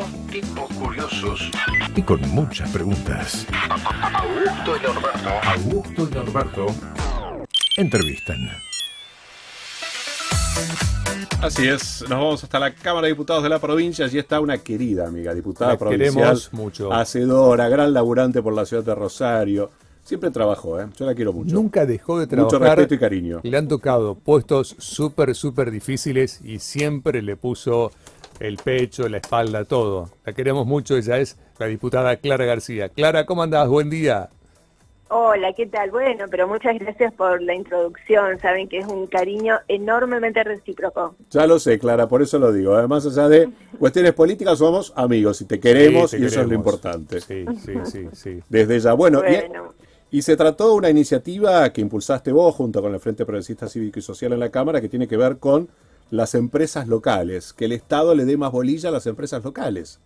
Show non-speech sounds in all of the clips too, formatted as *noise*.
Son tipos curiosos. Y con muchas preguntas. Augusto y Norberto. Augusto y Norberto entrevistan. Así es, nos vamos hasta la Cámara de Diputados de la provincia. Allí está una querida amiga, diputada La provincial, queremos mucho. hacedora, gran laburante por la ciudad de Rosario. Siempre trabajó, ¿eh? Yo la quiero mucho. Nunca dejó de Mucho trabajar. respeto y cariño. Le han tocado puestos súper, súper difíciles y siempre le puso el pecho, la espalda, todo. La queremos mucho, ella es la diputada Clara García. Clara, ¿cómo andás? Buen día. Hola, ¿qué tal? Bueno, pero muchas gracias por la introducción. Saben que es un cariño enormemente recíproco. Ya lo sé, Clara, por eso lo digo. Además, allá de cuestiones políticas, somos amigos y te queremos Sí, te y eso es lo importante. Sí, sí, sí, sí. Desde ya. Bueno, y- Bueno, Y, se trató de una iniciativa que impulsaste vos junto con el Frente Progresista Cívico y Social en la Cámara que tiene que ver con las empresas locales, que el Estado le dé más bolilla a las empresas locales.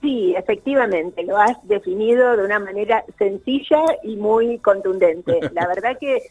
sí, efectivamente, lo has definido de una manera sencilla y muy contundente. *laughs* La verdad que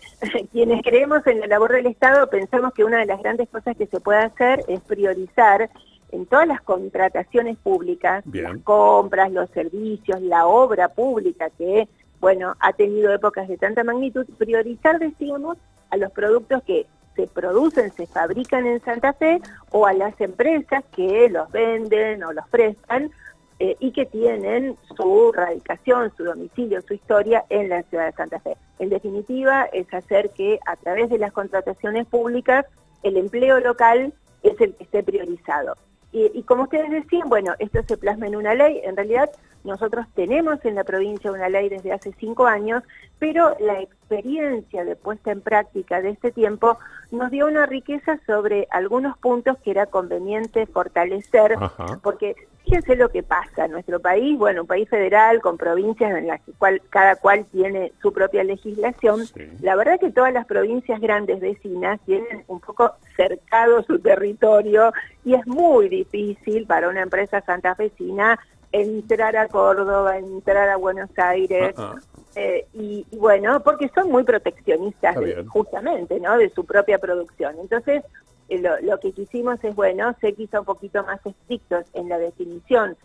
quienes creemos en la labor del Estado pensamos que una de las grandes cosas que se puede hacer es priorizar en todas las contrataciones públicas, Bien. las compras, los servicios, la obra pública que, bueno, ha tenido épocas de tanta magnitud, priorizar, decíamos, a los productos que se producen, se fabrican en Santa Fe o a las empresas que los venden o los prestan eh, y que tienen su radicación, su domicilio, su historia en la ciudad de Santa Fe. En definitiva, es hacer que a través de las contrataciones públicas el empleo local es el que esté priorizado. Y, y como ustedes decían, bueno, esto se plasma en una ley. En realidad, nosotros tenemos en la provincia una ley desde hace cinco años, pero la experiencia de puesta en práctica de este tiempo nos dio una riqueza sobre algunos puntos que era conveniente fortalecer, Ajá. porque fíjense lo que pasa en nuestro país, bueno, un país federal con provincias en las que cual- cada cual tiene su propia legislación. Sí. La verdad que todas las provincias grandes vecinas tienen un poco cercado su territorio y es muy difícil para una empresa santafesina entrar a Córdoba, entrar a Buenos Aires, Ah, ah. eh, y, y bueno, porque son muy proteccionistas de- justamente, ¿no? De su propia producción. Entonces, eh, lo, lo que quisimos es, bueno, ser quizá un poquito más estrictos en la definición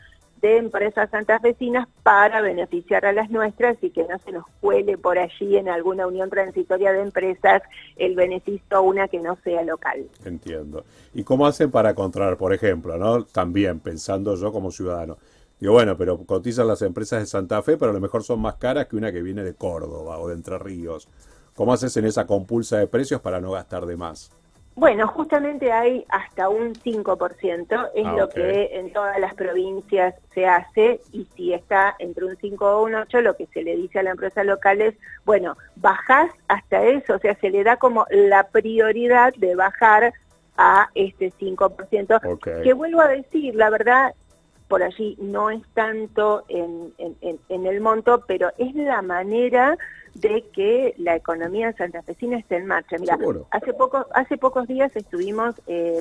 de empresas santafesinas para beneficiar a las nuestras y que no se nos cuele por allí en alguna unión transitoria de empresas el beneficio a una que no sea local. Entiendo. ¿Y cómo hacen para encontrar, por ejemplo, no? También pensando yo como ciudadano. Digo, bueno, pero cotizan las empresas de Santa Fe, pero a lo mejor son más caras que una que viene de Córdoba o de Entre Ríos. ¿Cómo haces en esa compulsa de precios para no gastar de más? Bueno, justamente hay hasta un 5%, es Ah, lo que en todas las provincias se hace, y si está entre un 5 o un 8, lo que se le dice a la empresa local es, bueno, bajás hasta eso, o sea, se le da como la prioridad de bajar a este 5%, Ok. que vuelvo a decir, la verdad, por allí no es tanto en, en- en- el monto, pero es la manera de que la economía santafesina esté en marcha. Mira, Seguro. hace pocos hace pocos días estuvimos eh,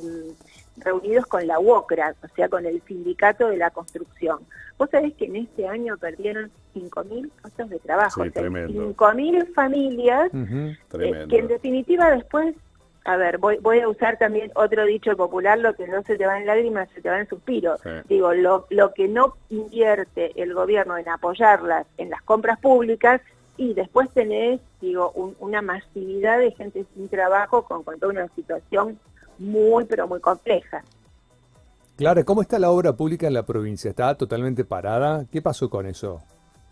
reunidos con la UOCRA, o sea, con el sindicato de la construcción. Vos sabés que en este año perdieron 5.000 puestos de trabajo, Sí, o sea, tremendo. 5.000 familias eh, que en definitiva después, a ver, voy, voy a usar también otro dicho popular, lo que no se te va en lágrimas, se te va en suspiro. Sí. Digo, lo, lo que no invierte el gobierno en apoyarlas en las compras públicas y después tenés, digo, un- una masividad de gente sin trabajo con, con toda una situación muy, pero muy compleja. Clara, ¿cómo está la obra pública en la provincia? ¿Está totalmente parada? ¿Qué pasó con eso?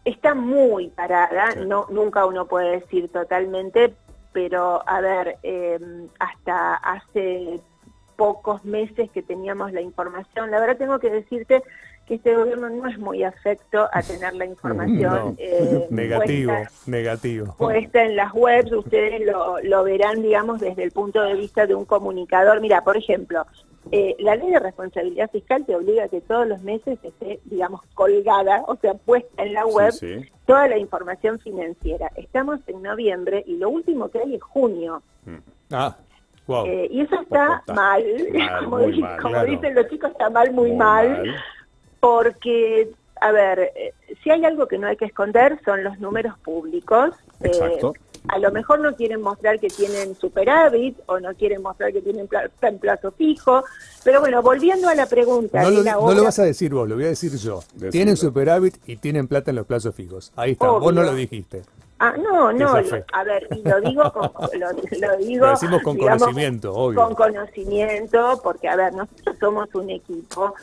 está muy parada, Sí. no nunca uno puede decir totalmente, pero a ver, eh, hasta hace pocos meses que teníamos la información, la verdad tengo que decirte que este gobierno no es muy afecto a tener la *laughs* información No. eh, negativo, puesta- negativo. puesta en las webs, ustedes lo, lo verán, digamos, desde el punto de vista de un comunicador. Mira, por ejemplo, eh, la ley de responsabilidad fiscal te obliga a que todos los meses esté, digamos, colgada, o sea, puesta en la web, Sí, sí. toda la información financiera. Estamos en noviembre y lo último que hay es junio. Ah, wow. Eh, y eso está Está mal, *laughs* mal, como, muy di- mal, como claro. dicen los chicos, está mal, muy, Muy mal, mal. porque, a ver, eh, si hay algo que no hay que esconder son los números públicos. Eh, Exacto. A lo mejor no quieren mostrar que tienen superávit o no quieren mostrar que tienen pla- en plazo fijo. Pero bueno, volviendo a la pregunta. No de lo, la no lo vas a decir vos, lo voy a decir yo. Tienen superávit y tienen plata en los plazos fijos. Ahí está, vos no lo dijiste. Ah, no, no, a ver, y lo digo con, *laughs* lo, lo digo, Lo decimos con digamos, conocimiento, obvio. Con conocimiento, porque, a ver, nosotros somos un equipo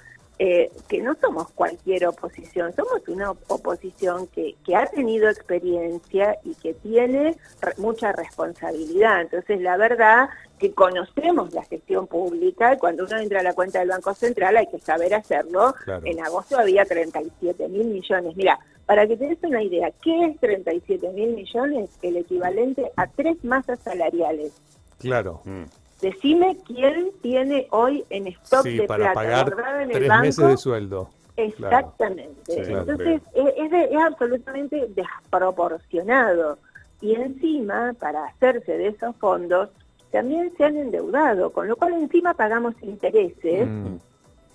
eh, que no somos cualquier oposición, somos una oposición que, que ha tenido experiencia y que tiene re- mucha responsabilidad. Entonces, la verdad que conocemos la gestión pública y cuando uno entra a la cuenta del Banco Central hay que saber hacerlo. Claro. En agosto había 37 mil millones. Mira, para que te des una idea, ¿qué es 37 mil millones? El equivalente a tres masas salariales. Claro. Mm. Decime quién tiene hoy en stock Sí, de para plata pagar en el tres banco. meses de sueldo. Exactamente. Sí, claro. Entonces, es, es de- es absolutamente desproporcionado. Y encima, para hacerse de esos fondos, también se han endeudado, con lo cual encima pagamos intereses Mm.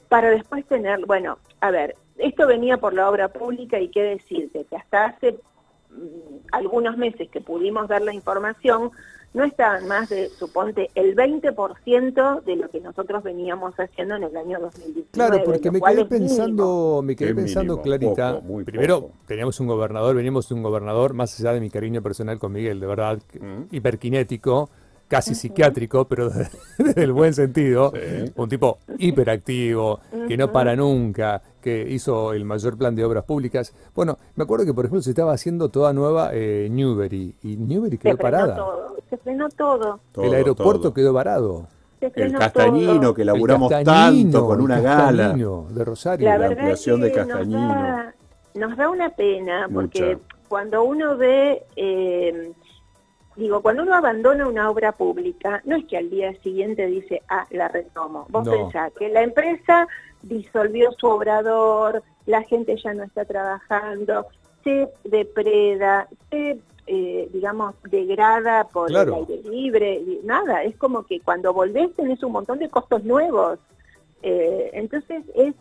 para después tener, bueno, a ver, esto venía por la obra pública y qué decirte, que hasta hace algunos meses que pudimos dar la información, no estaban más de, suponte, el 20% de lo que nosotros veníamos haciendo en el año 2019. Claro, porque me quedé pensando, me quedé pensando, mínimo, Clarita. poco, muy primero, poco. teníamos un gobernador, venimos de un gobernador, más allá de mi cariño personal con Miguel, de verdad, Mm. hiperkinético, casi psiquiátrico, pero *laughs* desde, el buen sentido. Sí. Un tipo hiperactivo, que no para nunca, que hizo el mayor plan de obras públicas. Bueno, me acuerdo que, por ejemplo, se estaba haciendo toda nueva eh, Newbery, y Newbery Se quedó frenó parada. todo, se frenó todo. Todo, el aeropuerto todo. quedó varado. se El castañino todo. que laburamos tanto con una gala. Castañino de Rosario. La la verdad ampliación que de nos Castañino. da, nos da una pena porque Mucha. cuando uno ve, eh, digo, cuando uno abandona una obra pública, no es que al día siguiente dice, ah, la retomo. Vos No. pensás que la empresa disolvió su obrador, la gente ya no está trabajando, se depreda, se, eh, digamos, degrada por Claro. el aire libre, nada, es como que cuando volvés tenés un montón de costos nuevos. Eh, entonces es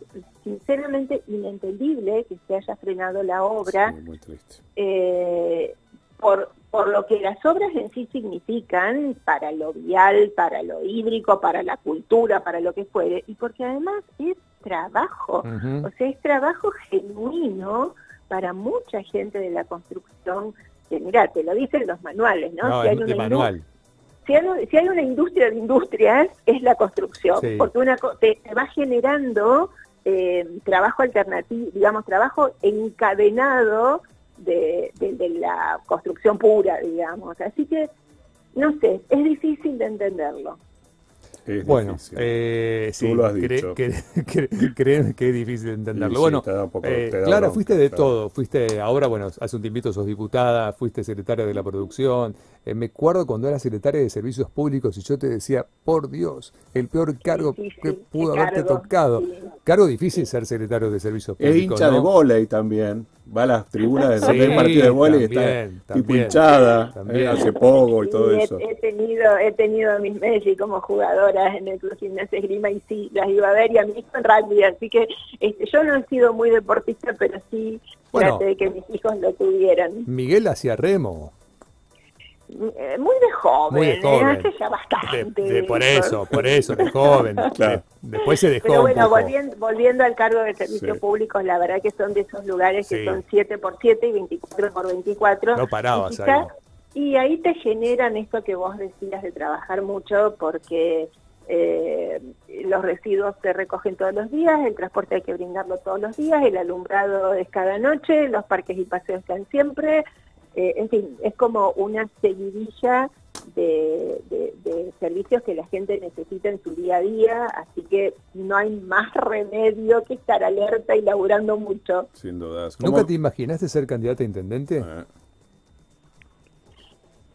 sinceramente inentendible que se haya frenado la obra Sí, muy triste. eh, por, por lo que las obras en sí significan para lo vial, para lo hídrico, para la cultura, para lo que fuere, y porque además es trabajo, o sea, es trabajo genuino para mucha gente de la construcción, que mira, te lo dicen los manuales, ¿no? No, Si hay una de industria- manual. si hay, si hay una industria de industrias, es la construcción, Sí. porque una te, te va generando eh, trabajo alternativo, digamos, trabajo encadenado de, de- de la construcción pura, digamos. Así que, no sé, es difícil de entenderlo. Es Bueno, eh, sí, Tú lo has cre- dicho. cre- *laughs* cre- créeme que es difícil de entenderlo. Sí, bueno, poco- eh, Clara, bronca, fuiste de claro. todo. Fuiste, ahora, bueno, hace un tiempito sos diputada, fuiste secretaria de la producción. Eh, me acuerdo cuando eras secretaria de Servicios Públicos y yo te decía, por Dios, el peor cargo que pudo haberte cargo, tocado. sí. Cargo difícil ser secretario de Servicios Es Públicos. hincha de volei también. Va a las tribunas de *laughs* Sí, partido de volei y está tipo también, hinchada. también. eh, hace poco y todo eso. he tenido he tenido mis Messi como jugadoras en el Club Gimnasia Esgrima y sí, las iba a ver y a mí hijo en rugby, así que este, yo no he sido muy deportista, pero sí Bueno. traté de que mis hijos lo tuvieran. Miguel hacía remo. Eh, Muy de joven, Muy de ¿eh? joven. hace ya bastante. de- por eso. por eso, de joven. *laughs* Claro. De- después se dejó Pero un bueno, poco. volviendo, volviendo al cargo de servicios Sí. públicos, la verdad que son de esos lugares que son 7 por 7 y 24 por 24. No parabas y quizá- ahí. Y ahí te generan esto que vos decías de trabajar mucho porque eh, los residuos se recogen todos los días, el transporte hay que brindarlo todos los días, el alumbrado es cada noche, los parques y paseos están siempre. Eh, en fin, es como una seguidilla de, de- de servicios que la gente necesita en su día a día, así que no hay más remedio que estar alerta y laburando mucho. Sin dudas. ¿Nunca ¿Cómo- te imaginaste ser candidata a intendente? Eh,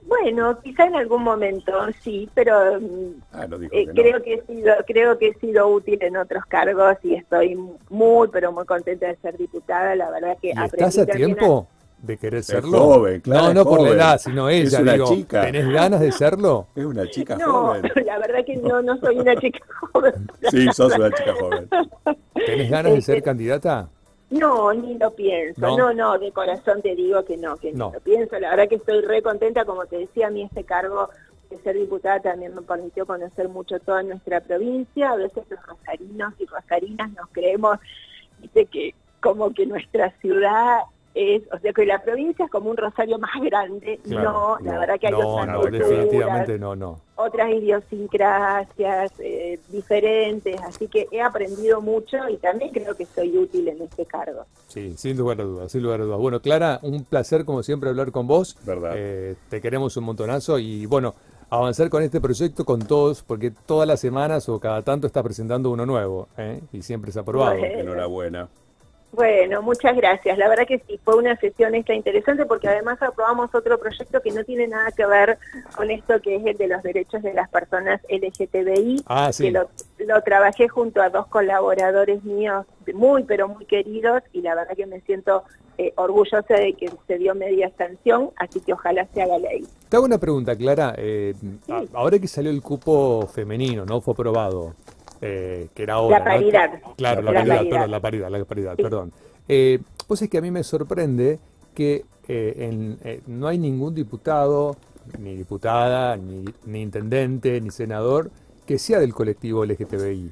Bueno, quizá en algún momento sí, pero mm, Ah, no eh, que no. creo que he sido creo que he sido útil en otros cargos y estoy muy pero muy contenta de ser diputada. La verdad que ¿Y aprendí estás a tiempo de querer serlo? joven, claro, no, es por la edad, sino Es ella. una digo, chica. ¿Tenés ganas de serlo? Es una chica No, joven. *laughs* la verdad que no no soy una chica *laughs* joven. Sí, sos una chica joven. ¿Tenés ganas de ser Este, candidata? No, ni lo pienso. ¿No? No, no, de corazón te digo que no, que No. ni lo pienso. La verdad que estoy re contenta, como te decía, a mí este cargo de ser diputada también me permitió conocer mucho toda nuestra provincia. A veces los rosarinos y rosarinas nos creemos, viste, que como que nuestra ciudad es, o sea, que la provincia es como un rosario más grande. Claro, no, la verdad que hay no, otras no, culturas, definitivamente no, no. otras idiosincrasias eh, diferentes, así que he aprendido mucho y también creo que soy útil en este cargo. Sí, sin lugar a dudas, sin lugar a dudas. Bueno, Clara, un placer como siempre hablar con vos. Verdad. Eh, te queremos un montonazo y bueno, avanzar con este proyecto con todos, porque todas las semanas o cada tanto estás presentando uno nuevo ¿eh? y siempre es aprobado. Bueno. Enhorabuena. Bueno, muchas gracias. La verdad que sí, fue una sesión esta interesante porque además aprobamos otro proyecto que no tiene nada que ver con esto que es el de los derechos de las personas LGTBI, Ah, sí. que lo, lo trabajé junto a dos colaboradores míos muy, pero muy queridos y la verdad que me siento eh, orgullosa de que se dio media sanción, así que ojalá se haga ley. Te hago una pregunta, Clara. eh, ahora que salió el cupo femenino, ¿no? Fue aprobado. Eh, que era ahora. La ¿no? paridad. Claro, la, La paridad, paridad. perdón, la paridad, la paridad, Sí. perdón. Eh, pues es que a mí me sorprende que eh, en- eh, no hay ningún diputado, ni diputada, ni, ni intendente, ni senador que sea del colectivo LGTBI.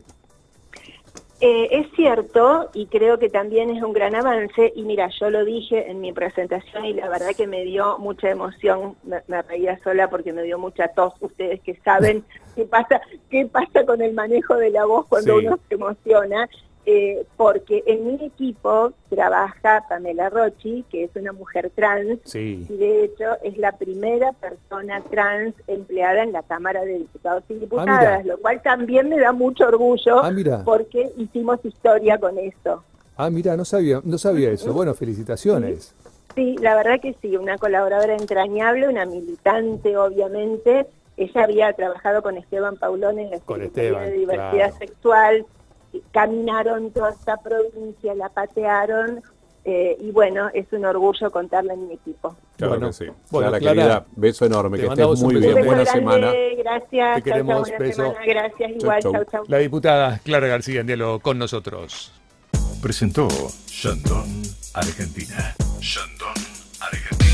Eh, es cierto y creo que también es un gran avance y mira, yo lo dije en mi presentación y la verdad que me dio mucha emoción, me, me reía sola porque me dio mucha tos, ustedes que saben qué pasa, qué pasa con el manejo de la voz cuando Sí. uno se emociona, eh, porque en mi equipo trabaja Pamela Rochi, que es una mujer trans, Sí. y de hecho es la primera persona trans empleada en la Cámara de Diputados y Diputadas, lo cual también me da mucho orgullo Ah, mira. porque hicimos historia con esto. Ah, mira, no sabía, no sabía eso. Bueno, felicitaciones. Sí, la verdad que sí, una colaboradora entrañable, una militante obviamente. Ella había trabajado con Esteban Paulón en la Secretaría de Diversidad claro. Sexual, caminaron toda esta provincia, la patearon, eh, y bueno, es un orgullo contarla en mi equipo. Claro Bueno, que sí. bueno, Clara, Clara, querida, beso enorme, que estés muy bien. Buena beso semana. grande, gracias. Te chau, queremos, chau, beso. semana, gracias, igual, chau. chau, chau. La diputada Clara García en diálogo con nosotros. Presentó Shandong, Argentina. Shandong, Argentina.